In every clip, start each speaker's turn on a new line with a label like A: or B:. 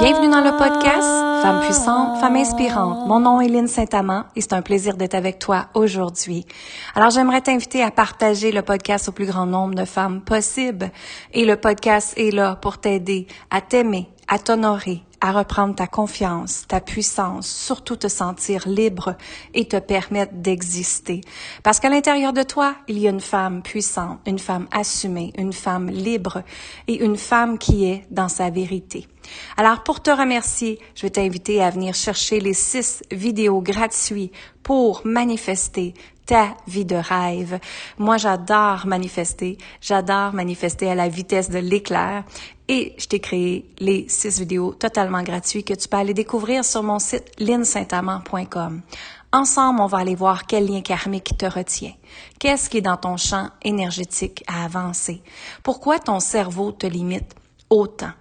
A: Bienvenue dans le podcast Femme puissante, femme inspirante. Mon nom est Lynne Saint-Amand et c'est un plaisir d'être avec toi aujourd'hui. Alors j'aimerais t'inviter à partager le podcast au plus grand nombre de femmes possible. Et le podcast est là pour t'aider à t'aimer, à t'honorer, à reprendre ta confiance, ta puissance, surtout te sentir libre et te permettre d'exister. Parce qu'à l'intérieur de toi, il y a une femme puissante, une femme assumée, une femme libre et une femme qui est dans sa vérité. Alors, pour te remercier, je vais t'inviter à venir chercher les six vidéos gratuites pour manifester ta vie de rêve. Moi, j'adore manifester. J'adore manifester à la vitesse de l'éclair. Et je t'ai créé les six vidéos totalement gratuites que tu peux aller découvrir sur mon site linsaintamant.com. Ensemble, on va aller voir quel lien karmique te retient. Qu'est-ce qui est dans ton champ énergétique à avancer? Pourquoi ton cerveau te limite autant?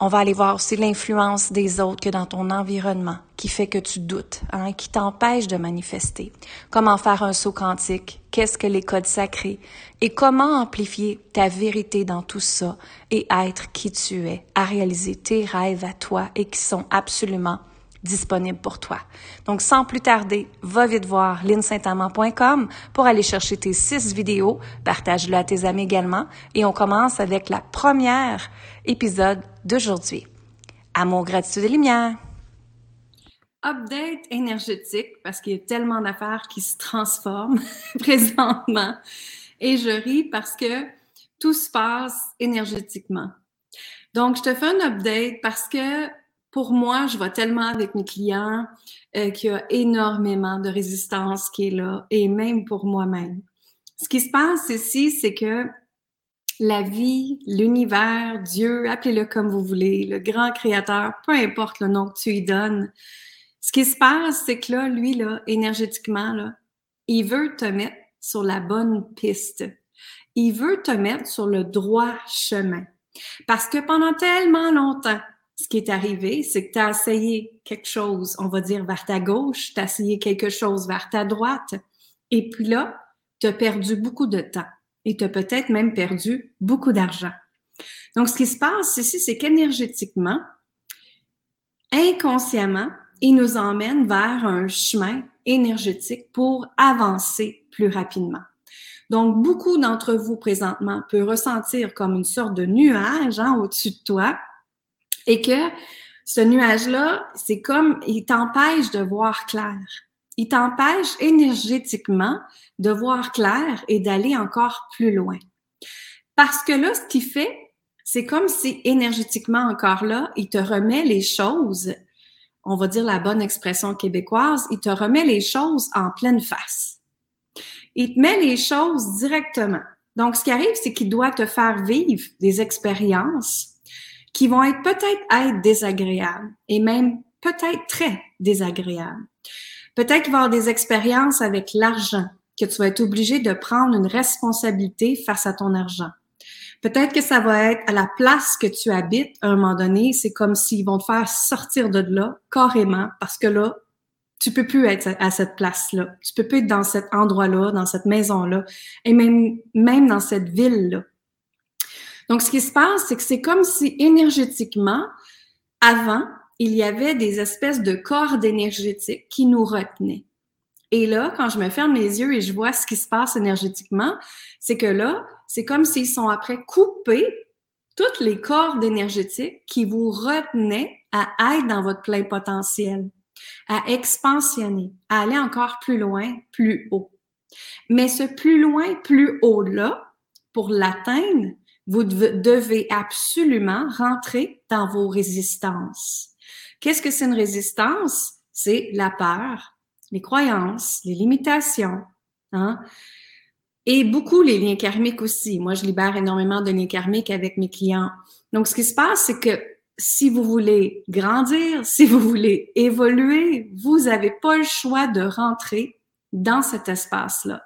A: On va aller voir aussi l'influence des autres que dans ton environnement qui fait que tu doutes, hein, qui t'empêche de manifester. Comment faire un saut quantique? Qu'est-ce que les codes sacrés? Et comment amplifier ta vérité dans tout ça et être qui tu es, à réaliser tes rêves à toi et qui sont absolument disponible pour toi. Donc, sans plus tarder, va vite voir linsaintamant.com pour aller chercher tes six vidéos, partage-le à tes amis également, et on commence avec la première épisode d'aujourd'hui. Amour, gratitude et lumière.
B: Update énergétique, parce qu'il y a tellement d'affaires qui se transforment présentement. Et je ris parce que tout se passe énergétiquement. Donc, je te fais un update parce que pour moi, je vois tellement avec mes clients euh, qu'il y a énormément de résistance qui est là, et même pour moi-même. Ce qui se passe ici, c'est que la vie, l'univers, Dieu, appelez-le comme vous voulez, le grand créateur, peu importe le nom que tu lui donnes, ce qui se passe, c'est que là, lui, là, énergétiquement, là, il veut te mettre sur la bonne piste. Il veut te mettre sur le droit chemin. Parce que pendant tellement longtemps, ce qui est arrivé, c'est que tu as essayé quelque chose, on va dire, vers ta gauche, tu as essayé quelque chose vers ta droite, et puis là, tu as perdu beaucoup de temps et tu as peut-être même perdu beaucoup d'argent. Donc, ce qui se passe ici, c'est qu'énergétiquement, inconsciemment, il nous emmène vers un chemin énergétique pour avancer plus rapidement. Donc, beaucoup d'entre vous présentement peuvent ressentir comme une sorte de nuage hein, au-dessus de toi et que ce nuage-là, c'est comme, il t'empêche de voir clair. Il t'empêche énergétiquement de voir clair et d'aller encore plus loin. Parce que là, ce qu'il fait, c'est comme si énergétiquement encore là, il te remet les choses, on va dire la bonne expression québécoise, il te remet les choses en pleine face. Il te met les choses directement. Donc, ce qui arrive, c'est qu'il doit te faire vivre des expériences qui vont être peut-être être désagréables et même peut-être très désagréables. Peut-être qu'il va y avoir des expériences avec l'argent, que tu vas être obligé de prendre une responsabilité face à ton argent. Peut-être que ça va être à la place que tu habites à un moment donné, c'est comme s'ils vont te faire sortir de là carrément parce que là, tu peux plus être à cette place-là. Tu peux plus être dans cet endroit-là, dans cette maison-là et même, même dans cette ville-là. Donc, ce qui se passe, c'est que c'est comme si énergétiquement, avant, il y avait des espèces de cordes énergétiques qui nous retenaient. Et là, quand je me ferme les yeux et je vois ce qui se passe énergétiquement, c'est que là, c'est comme s'ils sont après coupés toutes les cordes énergétiques qui vous retenaient à être dans votre plein potentiel, à expansionner, à aller encore plus loin, plus haut. Mais ce plus loin, plus haut-là, pour l'atteindre, vous devez absolument rentrer dans vos résistances. Qu'est-ce que c'est une résistance? C'est la peur, les croyances, les limitations, hein? Et beaucoup les liens karmiques aussi. Moi, je libère énormément de liens karmiques avec mes clients. Donc, ce qui se passe, c'est que si vous voulez grandir, si vous voulez évoluer, vous n'avez pas le choix de rentrer dans cet espace-là.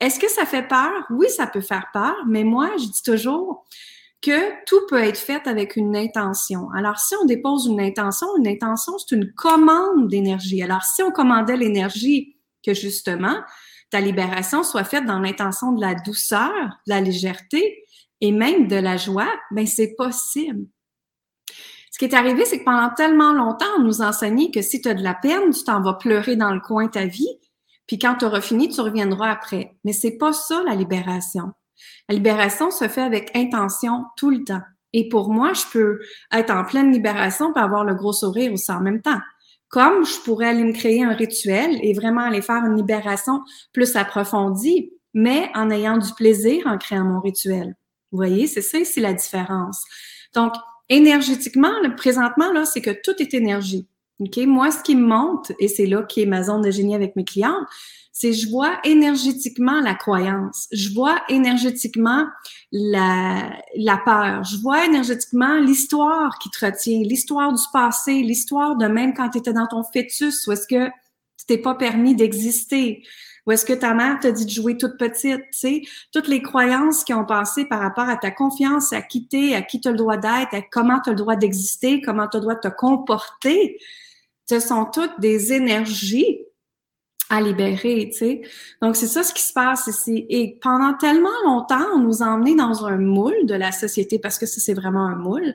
B: Est-ce que ça fait peur? Oui, ça peut faire peur, mais moi, je dis toujours que tout peut être fait avec une intention. Alors, si on dépose une intention, une intention, c'est une commande d'énergie. Alors, si on commandait l'énergie que justement, ta libération soit faite dans l'intention de la douceur, de la légèreté et même de la joie, ben c'est possible. Ce qui est arrivé, c'est que pendant tellement longtemps, on nous enseignait que si tu as de la peine, tu t'en vas pleurer dans le coin ta vie, puis quand tu auras fini, tu reviendras après. Mais c'est pas ça la libération. La libération se fait avec intention tout le temps. Et pour moi, je peux être en pleine libération et avoir le gros sourire aussi en même temps. Comme je pourrais aller me créer un rituel et vraiment aller faire une libération plus approfondie, mais en ayant du plaisir en créant mon rituel. Vous voyez, c'est ça ici la différence. Donc, énergétiquement, présentement, là, c'est que tout est énergie. OK? Moi, ce qui me monte, et c'est là qui est ma zone de génie avec mes clients, c'est je vois énergétiquement la croyance, je vois énergétiquement la, la peur, je vois énergétiquement l'histoire qui te retient, l'histoire du passé, l'histoire de même quand tu étais dans ton fœtus, où est-ce que tu t'es pas permis d'exister, ou est-ce que ta mère t'a dit de jouer toute petite, tu sais, toutes les croyances qui ont passé par rapport à ta confiance, à qui t'es, à qui tu as le droit d'être, à comment tu as le droit d'exister, comment tu as le droit de te comporter, ce sont toutes des énergies à libérer, tu sais. Donc, c'est ça ce qui se passe ici. Et pendant tellement longtemps, on nous a emmenés dans un moule de la société, parce que ça, c'est vraiment un moule,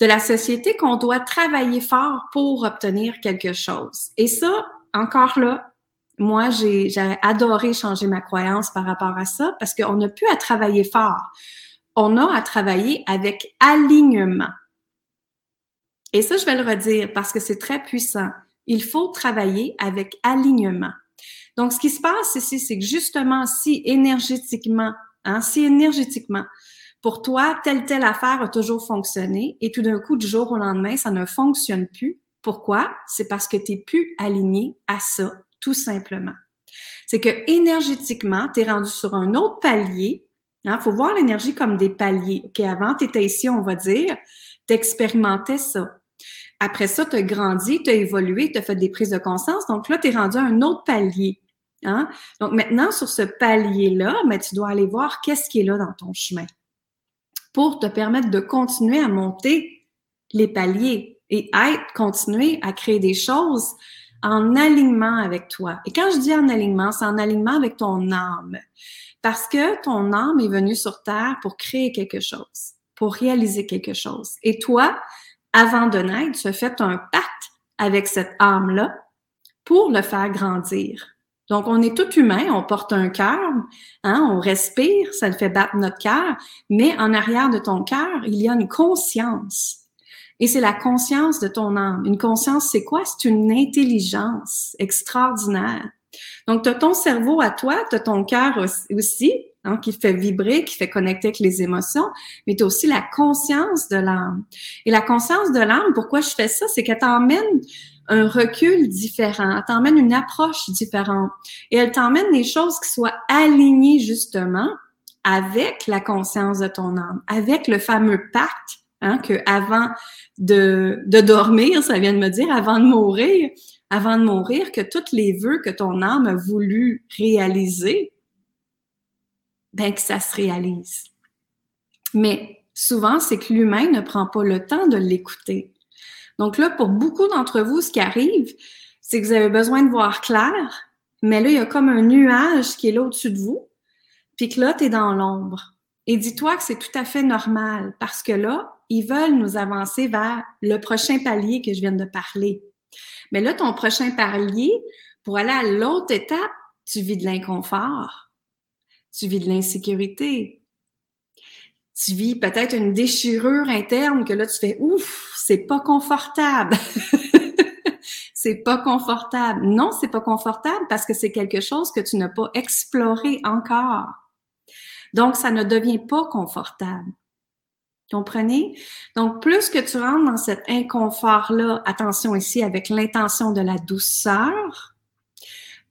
B: de la société qu'on doit travailler fort pour obtenir quelque chose. Et ça, encore là, moi, j'ai adoré changer ma croyance par rapport à ça, parce qu'on n'a plus à travailler fort. On a à travailler avec alignement. Et ça, je vais le redire parce que c'est très puissant il faut travailler avec alignement. Donc, ce qui se passe ici, c'est que justement, si énergétiquement, hein, si énergétiquement, pour toi, telle, telle affaire a toujours fonctionné et tout d'un coup, du jour au lendemain, ça ne fonctionne plus. Pourquoi? C'est parce que tu n'es plus aligné à ça, tout simplement. C'est que énergétiquement, tu es rendu sur un autre palier. Il hein, faut voir l'énergie comme des paliers. OK, avant, tu étais ici, on va dire, tu expérimentais ça. Après ça, tu as grandi, tu as évolué, tu as fait des prises de conscience. Donc là, tu es rendu à un autre palier. Hein? Donc maintenant, sur ce palier-là, mais tu dois aller voir qu'est-ce qui est là dans ton chemin pour te permettre de continuer à monter les paliers et être, continuer à créer des choses en alignement avec toi. Et quand je dis en alignement, c'est en alignement avec ton âme. Parce que ton âme est venue sur Terre pour créer quelque chose, pour réaliser quelque chose. Et toi, avant de naître, as fait un pacte avec cette âme-là pour le faire grandir. Donc, on est tout humain, on porte un cœur, hein, on respire, ça fait battre notre cœur, mais en arrière de ton cœur, il y a une conscience. Et c'est la conscience de ton âme. Une conscience, c'est quoi? C'est une intelligence extraordinaire. Donc, tu as ton cerveau à toi, tu as ton cœur aussi, hein, qui fait vibrer, qui fait connecter avec les émotions, mais aussi la conscience de l'âme. Et la conscience de l'âme, pourquoi je fais ça? C'est qu'elle t'emmène un recul différent, elle t'emmène une approche différente et elle t'emmène des choses qui soient alignées justement avec la conscience de ton âme, avec le fameux pacte hein, que avant de, de dormir, ça vient de me dire, avant de mourir, avant de mourir, que tous les vœux que ton âme a voulu réaliser, ben que ça se réalise. Mais souvent, c'est que l'humain ne prend pas le temps de l'écouter. Donc là, pour beaucoup d'entre vous, ce qui arrive, c'est que vous avez besoin de voir clair, mais là, il y a comme un nuage qui est là au-dessus de vous, puis que là, tu es dans l'ombre. Et dis-toi que c'est tout à fait normal parce que là, ils veulent nous avancer vers le prochain palier que je viens de parler. Mais là, ton prochain palier, pour aller à l'autre étape, tu vis de l'inconfort, tu vis de l'insécurité, tu vis peut-être une déchirure interne que là, tu fais ouf, c'est pas confortable. c'est pas confortable. Non, c'est pas confortable parce que c'est quelque chose que tu n'as pas exploré encore. Donc, ça ne devient pas confortable. Comprenez? Donc, plus que tu rentres dans cet inconfort-là, attention ici avec l'intention de la douceur,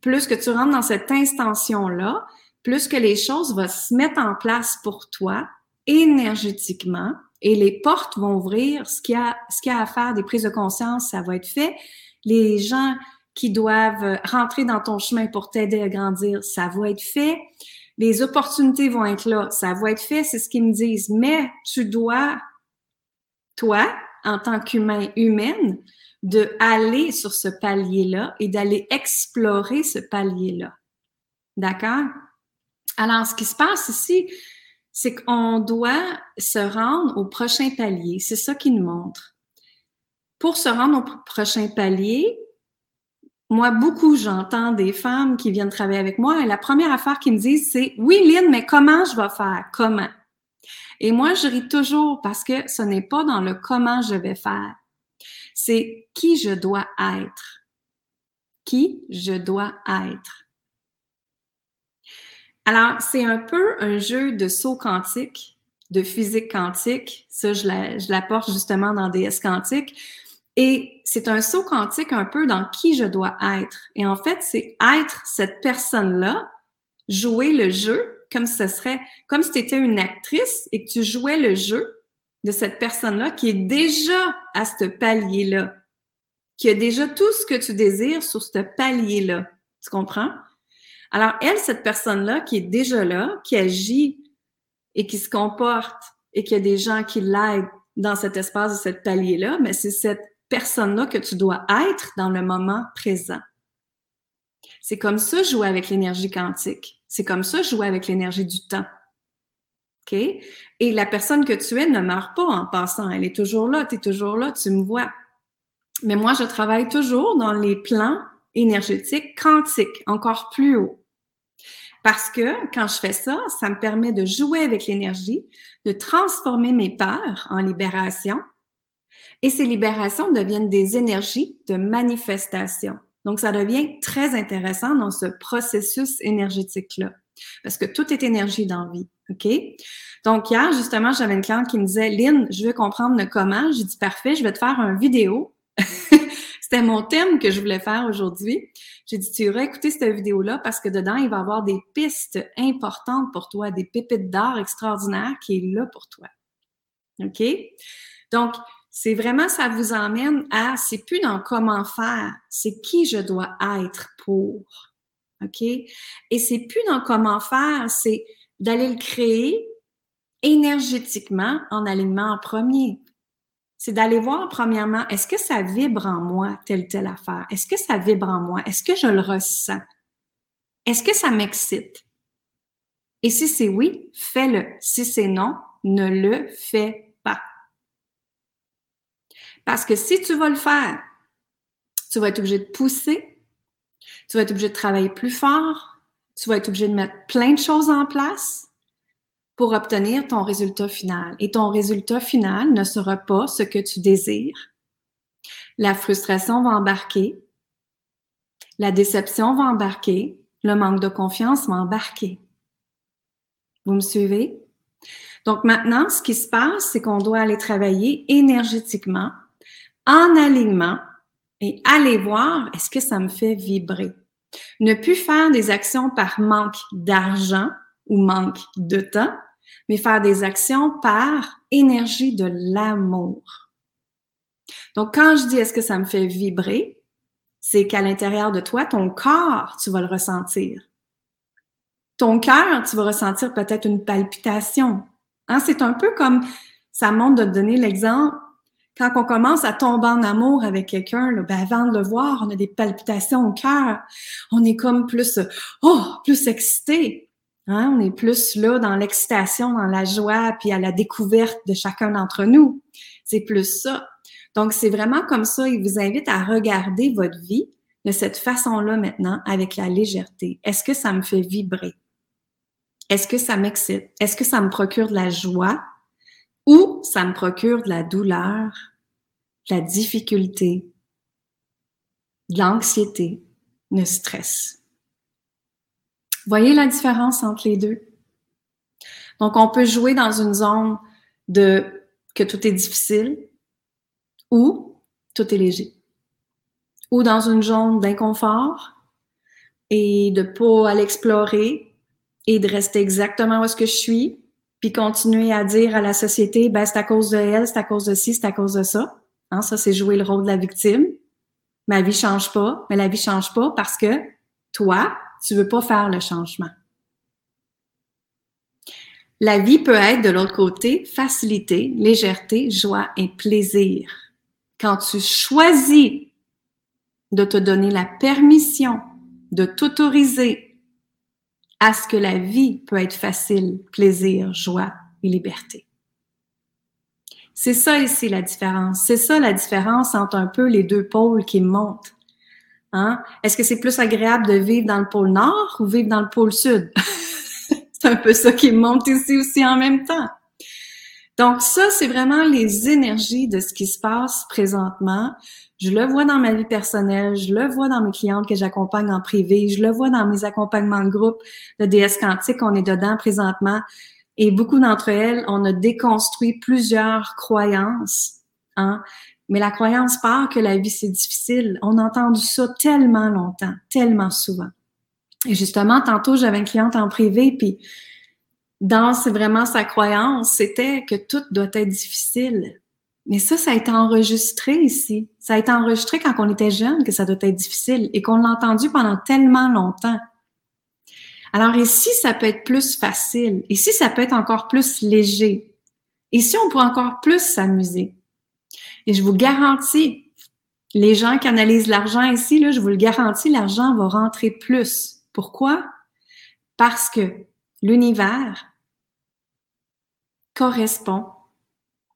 B: plus que tu rentres dans cette intention-là, plus que les choses vont se mettre en place pour toi énergétiquement et les portes vont ouvrir. Ce qu'il y a, à faire, des prises de conscience, ça va être fait. Les gens qui doivent rentrer dans ton chemin pour t'aider à grandir, ça va être fait les opportunités vont être là, ça va être fait, c'est ce qu'ils me disent, mais tu dois, toi, en tant qu'humain, humaine, de aller sur ce palier-là et d'aller explorer ce palier-là. D'accord? Alors, ce qui se passe ici, c'est qu'on doit se rendre au prochain palier. C'est ça qu'il nous montre. pour se rendre au prochain palier, moi, beaucoup, j'entends des femmes qui viennent travailler avec moi et la première affaire qu'ils me disent, c'est Oui, Lynn, mais comment je vais faire? Comment? Et moi, je ris toujours parce que ce n'est pas dans le comment je vais faire. C'est qui je dois être. Qui je dois être. Alors, c'est un peu un jeu de saut quantique, de physique quantique. Ça, je l'apporte justement dans DS quantique. Et c'est un saut quantique un peu dans qui je dois être. Et en fait, c'est être cette personne-là, jouer le jeu comme ce serait, comme si tu étais une actrice et que tu jouais le jeu de cette personne-là qui est déjà à ce palier-là, qui a déjà tout ce que tu désires sur ce palier-là. Tu comprends? Alors, elle, cette personne-là qui est déjà là, qui agit et qui se comporte et qui a des gens qui l'aident dans cet espace de cette palier-là, mais c'est cette personne-là que tu dois être dans le moment présent. C'est comme ça jouer avec l'énergie quantique. C'est comme ça jouer avec l'énergie du temps. OK? Et la personne que tu es ne meurt pas en passant. Elle est toujours là, tu es toujours là, tu me vois. Mais moi, je travaille toujours dans les plans énergétiques quantiques, encore plus haut. Parce que quand je fais ça, ça me permet de jouer avec l'énergie, de transformer mes peurs en libération et ces libérations deviennent des énergies de manifestation. Donc, ça devient très intéressant dans ce processus énergétique-là. Parce que tout est énergie dans la vie. OK? Donc, hier, justement, j'avais une cliente qui me disait, Lynn, je veux comprendre le comment. J'ai dit, parfait, je vais te faire un vidéo. C'était mon thème que je voulais faire aujourd'hui. J'ai dit, tu aurais écouter cette vidéo-là parce que dedans, il va y avoir des pistes importantes pour toi, des pépites d'art extraordinaires qui est là pour toi. OK? Donc, c'est vraiment, ça vous emmène à, c'est plus dans comment faire, c'est qui je dois être pour. OK? Et c'est plus dans comment faire, c'est d'aller le créer énergétiquement en alignement en premier. C'est d'aller voir premièrement, est-ce que ça vibre en moi, telle telle affaire? Est-ce que ça vibre en moi? Est-ce que je le ressens? Est-ce que ça m'excite? Et si c'est oui, fais-le. Si c'est non, ne le fais parce que si tu vas le faire, tu vas être obligé de pousser, tu vas être obligé de travailler plus fort, tu vas être obligé de mettre plein de choses en place pour obtenir ton résultat final. Et ton résultat final ne sera pas ce que tu désires. La frustration va embarquer, la déception va embarquer, le manque de confiance va embarquer. Vous me suivez? Donc maintenant, ce qui se passe, c'est qu'on doit aller travailler énergétiquement en alignement et aller voir est-ce que ça me fait vibrer? Ne plus faire des actions par manque d'argent ou manque de temps, mais faire des actions par énergie de l'amour. Donc, quand je dis est-ce que ça me fait vibrer, c'est qu'à l'intérieur de toi, ton corps, tu vas le ressentir. Ton cœur, tu vas ressentir peut-être une palpitation. Hein? C'est un peu comme, ça montre de donner l'exemple, quand on commence à tomber en amour avec quelqu'un, ben avant de le voir, on a des palpitations au cœur. On est comme plus, oh, plus excité. Hein? On est plus là dans l'excitation, dans la joie, puis à la découverte de chacun d'entre nous. C'est plus ça. Donc, c'est vraiment comme ça. Il vous invite à regarder votre vie de cette façon-là maintenant, avec la légèreté. Est-ce que ça me fait vibrer? Est-ce que ça m'excite? Est-ce que ça me procure de la joie? ou ça me procure de la douleur, de la difficulté, de l'anxiété, le stress? Voyez la différence entre les deux? Donc, on peut jouer dans une zone de que tout est difficile ou tout est léger. Ou dans une zone d'inconfort et de pas aller explorer et de rester exactement où est-ce que je suis puis continuer à dire à la société, ben c'est à cause de elle, c'est à cause de ci, c'est à cause de ça. Hein, ça, c'est jouer le rôle de la victime. Ma vie change pas, mais la vie change pas parce que toi, tu veux pas faire le changement. La vie peut être de l'autre côté facilité, légèreté, joie et plaisir. Quand tu choisis de te donner la permission de t'autoriser à ce que la vie peut être facile, plaisir, joie et liberté. C'est ça ici la différence. C'est ça la différence entre un peu les deux pôles qui montent. Hein? Est-ce que c'est plus agréable de vivre dans le pôle nord ou vivre dans le pôle sud? c'est un peu ça qui monte ici aussi en même temps. Donc ça, c'est vraiment les énergies de ce qui se passe présentement. Je le vois dans ma vie personnelle, je le vois dans mes clientes que j'accompagne en privé, je le vois dans mes accompagnements de groupe de DS quantique, on est dedans présentement. Et beaucoup d'entre elles, on a déconstruit plusieurs croyances. Hein? Mais la croyance part que la vie, c'est difficile. On a entendu ça tellement longtemps, tellement souvent. Et justement, tantôt, j'avais une cliente en privé, puis dans c'est vraiment sa croyance, c'était que tout doit être difficile. Mais ça, ça a été enregistré ici. Ça a été enregistré quand on était jeune que ça doit être difficile et qu'on l'a entendu pendant tellement longtemps. Alors ici, ça peut être plus facile? Ici, ça peut être encore plus léger? Ici, on peut encore plus s'amuser? Et je vous garantis, les gens qui analysent l'argent ici, là, je vous le garantis, l'argent va rentrer plus. Pourquoi? Parce que l'univers correspond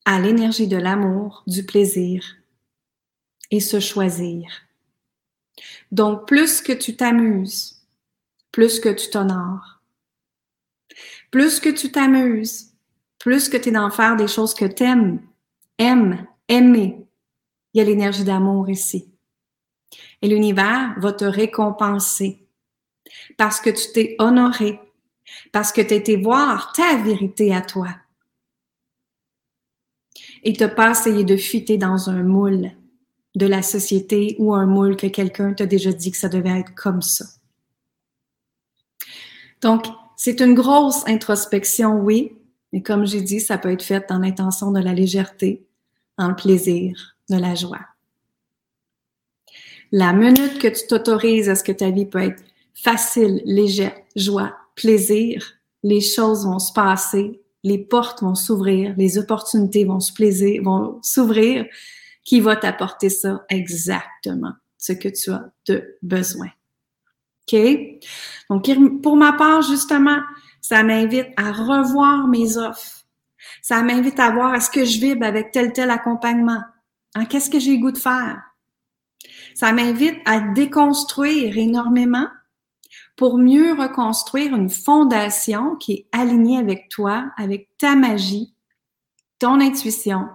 B: à l'énergie de l'amour, du plaisir et se choisir. Donc, plus que tu t'amuses, plus que tu t'honores. Plus que tu t'amuses, plus que tu es dans faire des choses que tu aimes, aimes, aimer. Il y a l'énergie d'amour ici. Et l'univers va te récompenser parce que tu t'es honoré, parce que tu as été voir ta vérité à toi. Et tu pas essayé de fuiter dans un moule de la société ou un moule que quelqu'un t'a déjà dit que ça devait être comme ça. Donc, c'est une grosse introspection, oui, mais comme j'ai dit, ça peut être fait dans l'intention de la légèreté, le plaisir, de la joie. La minute que tu t'autorises à ce que ta vie peut être facile, légère, joie, plaisir, les choses vont se passer, les portes vont s'ouvrir, les opportunités vont se plaisir, vont s'ouvrir, qui va t'apporter ça exactement, ce que tu as de besoin. OK? Donc, pour ma part, justement, ça m'invite à revoir mes offres. Ça m'invite à voir est-ce que je vibre avec tel tel accompagnement? Hein, Qu'est-ce que j'ai goût de faire? Ça m'invite à déconstruire énormément pour mieux reconstruire une fondation qui est alignée avec toi, avec ta magie, ton intuition,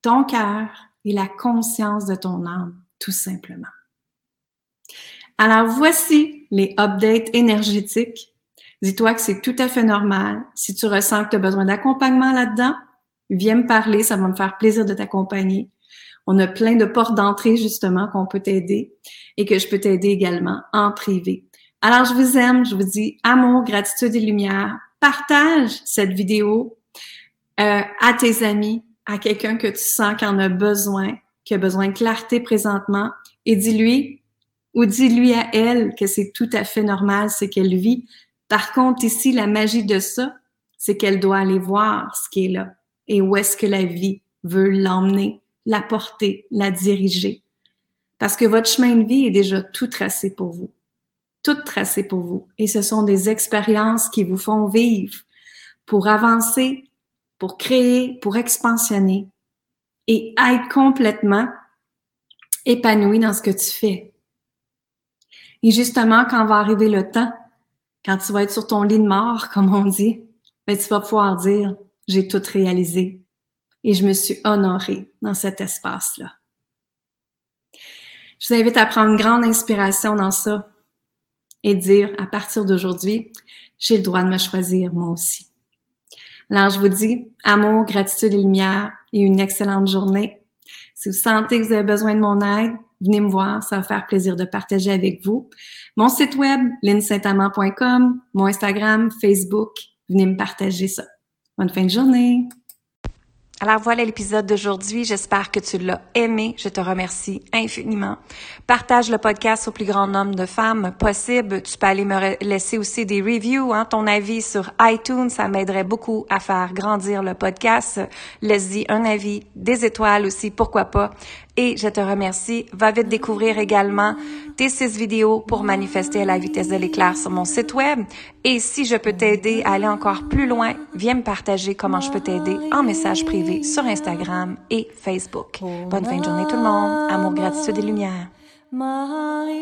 B: ton cœur et la conscience de ton âme, tout simplement. Alors voici les updates énergétiques. Dis-toi que c'est tout à fait normal. Si tu ressens que tu as besoin d'accompagnement là-dedans, viens me parler, ça va me faire plaisir de t'accompagner. On a plein de portes d'entrée justement qu'on peut t'aider et que je peux t'aider également en privé. Alors je vous aime, je vous dis amour, gratitude et lumière. Partage cette vidéo euh, à tes amis, à quelqu'un que tu sens qui en a besoin, qui a besoin de clarté présentement et dis-lui ou dis-lui à elle que c'est tout à fait normal ce qu'elle vit. Par contre, ici, la magie de ça, c'est qu'elle doit aller voir ce qui est là et où est-ce que la vie veut l'emmener, la porter, la diriger. Parce que votre chemin de vie est déjà tout tracé pour vous. Tout tracé pour vous. Et ce sont des expériences qui vous font vivre pour avancer, pour créer, pour expansionner et être complètement épanoui dans ce que tu fais. Et justement, quand va arriver le temps, quand tu vas être sur ton lit de mort, comme on dit, ben, tu vas pouvoir dire, j'ai tout réalisé et je me suis honorée dans cet espace-là. Je vous invite à prendre une grande inspiration dans ça et dire, à partir d'aujourd'hui, j'ai le droit de me choisir moi aussi. Alors, je vous dis amour, gratitude et lumière et une excellente journée. Si vous sentez que vous avez besoin de mon aide, venez me voir, ça va faire plaisir de partager avec vous. Mon site web, linsaintamant.com, mon Instagram, Facebook, venez me partager ça. Bonne fin de journée!
A: Alors voilà l'épisode d'aujourd'hui. J'espère que tu l'as aimé. Je te remercie infiniment. Partage le podcast au plus grand nombre de femmes possible. Tu peux aller me laisser aussi des reviews, hein, ton avis sur iTunes. Ça m'aiderait beaucoup à faire grandir le podcast. Laisse-y un avis, des étoiles aussi, pourquoi pas. Et je te remercie. Va vite découvrir également tes six vidéos pour manifester à la vitesse de l'éclair sur mon site web. Et si je peux t'aider à aller encore plus loin, viens me partager comment je peux t'aider en message privé sur Instagram et Facebook. Bonne fin de journée tout le monde. Amour, gratitude et lumière.
C: Maria,